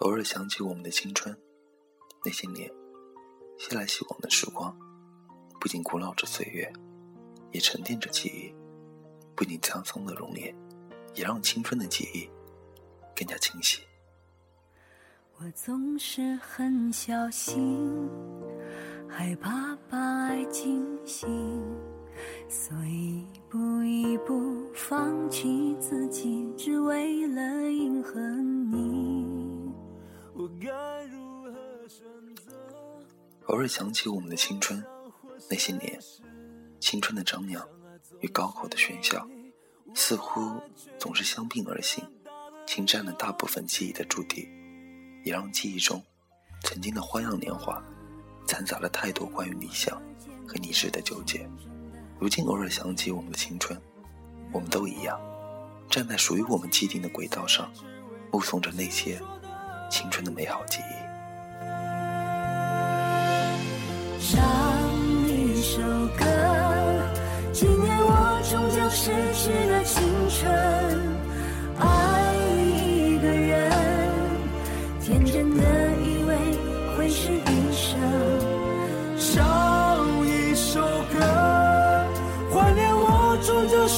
偶尔想起我们的青春，那些年，熙来熙往的时光，不仅古老着岁月，也沉淀着记忆；不仅沧桑的容颜，也让青春的记忆更加清晰。我总是很小心，害怕把爱惊醒，所以一步一步放弃自己，只为了迎合你。我该如何选择偶尔想起我们的青春，那些年，青春的张扬与高考的喧嚣，似乎总是相并而行，侵占了大部分记忆的驻地，也让记忆中曾经的花样年华，掺杂了太多关于理想和你时的纠结。如今偶尔想起我们的青春，我们都一样，站在属于我们既定的轨道上，目送着那些。青春的美好记忆。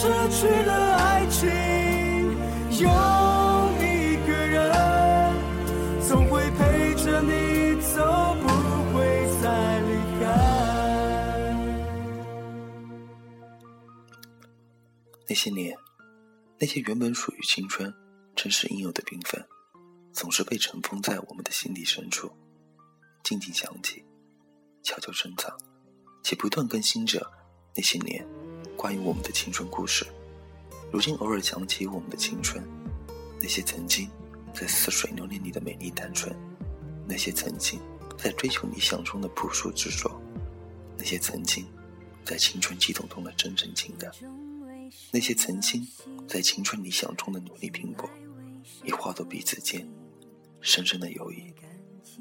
失去了爱情。有一个人总会陪着你走，不会再离开。那些年，那些原本属于青春、真实应有的缤纷，总是被尘封在我们的心底深处，静静想起，悄悄珍藏，且不断更新着那些年关于我们的青春故事。如今偶尔想起我们的青春，那些曾经在似水流年里的美丽单纯，那些曾经在追求理想中的朴素执着，那些曾经在青春悸动中的真诚情感。那些曾经在青春理想中的努力拼搏，已化作彼此间深深的友谊，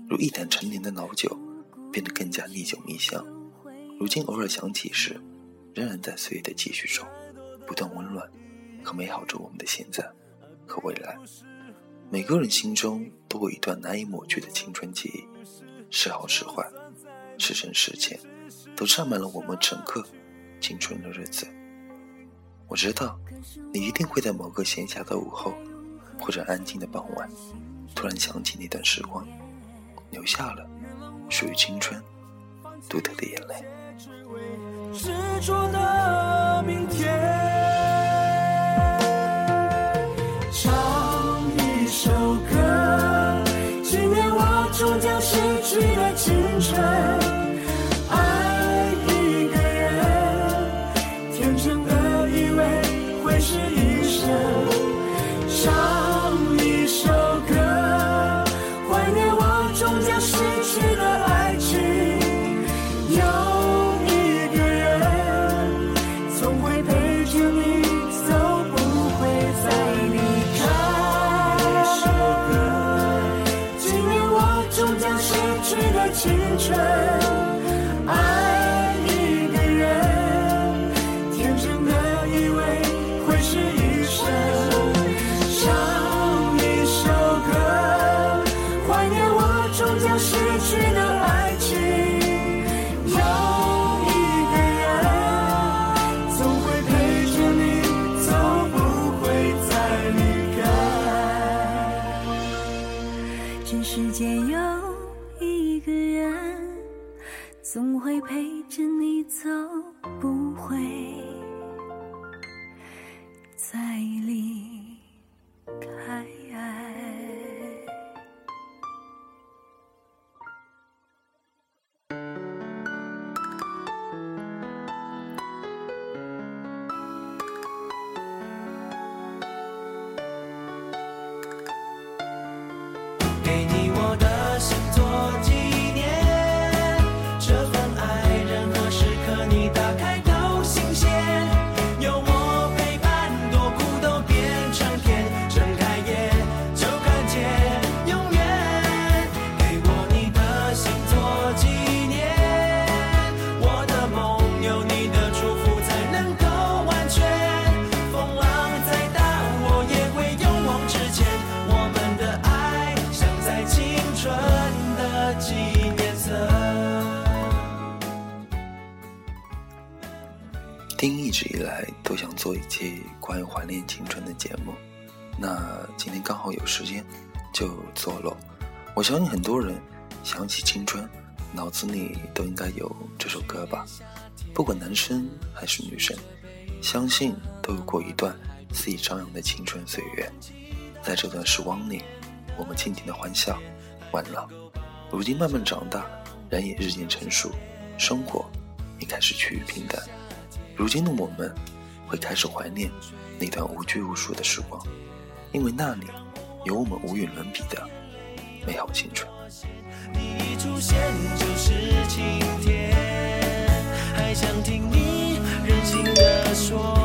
如一坛陈年的老酒，变得更加历久弥香。如今偶尔想起时，仍然在岁月的继续中，不断温暖和美好着我们的现在和未来。每个人心中都有一段难以抹去的青春记忆，是好是坏，是深是浅，都占满了我们整个青春的日子。我知道，你一定会在某个闲暇的午后，或者安静的傍晚，突然想起那段时光，留下了属于青春独特的眼泪。说的青春。总会陪着你走，不会再离一直以来都想做一期关于怀念青春的节目，那今天刚好有时间，就做了。我相信很多人想起青春，脑子里都应该有这首歌吧。不管男生还是女生，相信都有过一段肆意张扬的青春岁月。在这段时光里，我们尽情的欢笑、玩闹。如今慢慢长大，人也日渐成熟，生活也开始趋于平淡。如今的我们，会开始怀念那段无拘无束的时光，因为那里有我们无与伦比的美好青春。你一出现就是晴天，还想听你任性的说，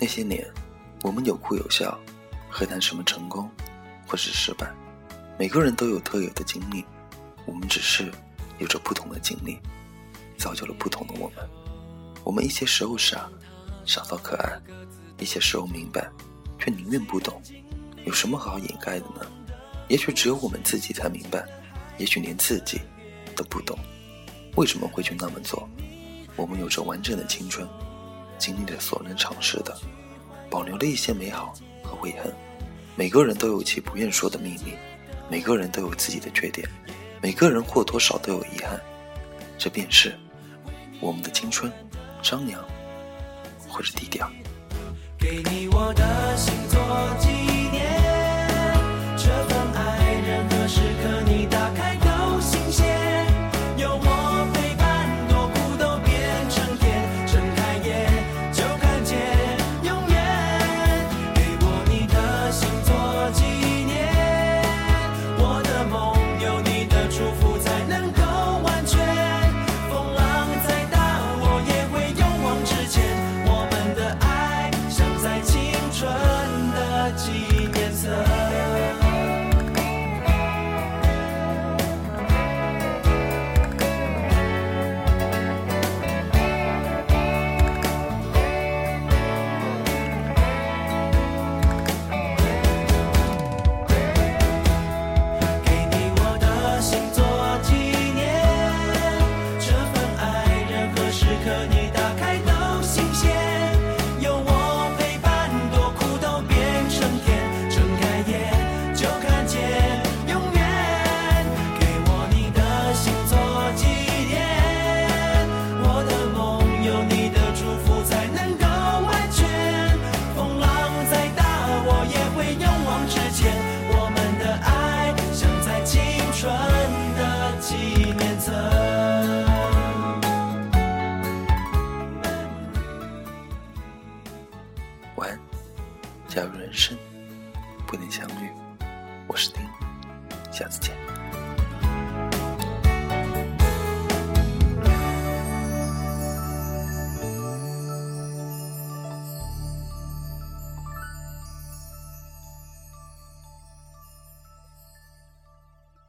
那些年，我们有哭有笑，何谈什么成功或是失败？每个人都有特有的经历，我们只是有着不同的经历，造就了不同的我们。我们一些时候傻，傻到可爱；一些时候明白，却宁愿不懂。有什么好掩盖的呢？也许只有我们自己才明白，也许连自己都不懂，为什么会去那么做？我们有着完整的青春。经历了所能尝试的，保留了一些美好和悔恨。每个人都有其不愿说的秘密，每个人都有自己的缺点，每个人或多少都有遗憾。这便是我们的青春，张扬或者低调。给你我的心做我是丁，下次见。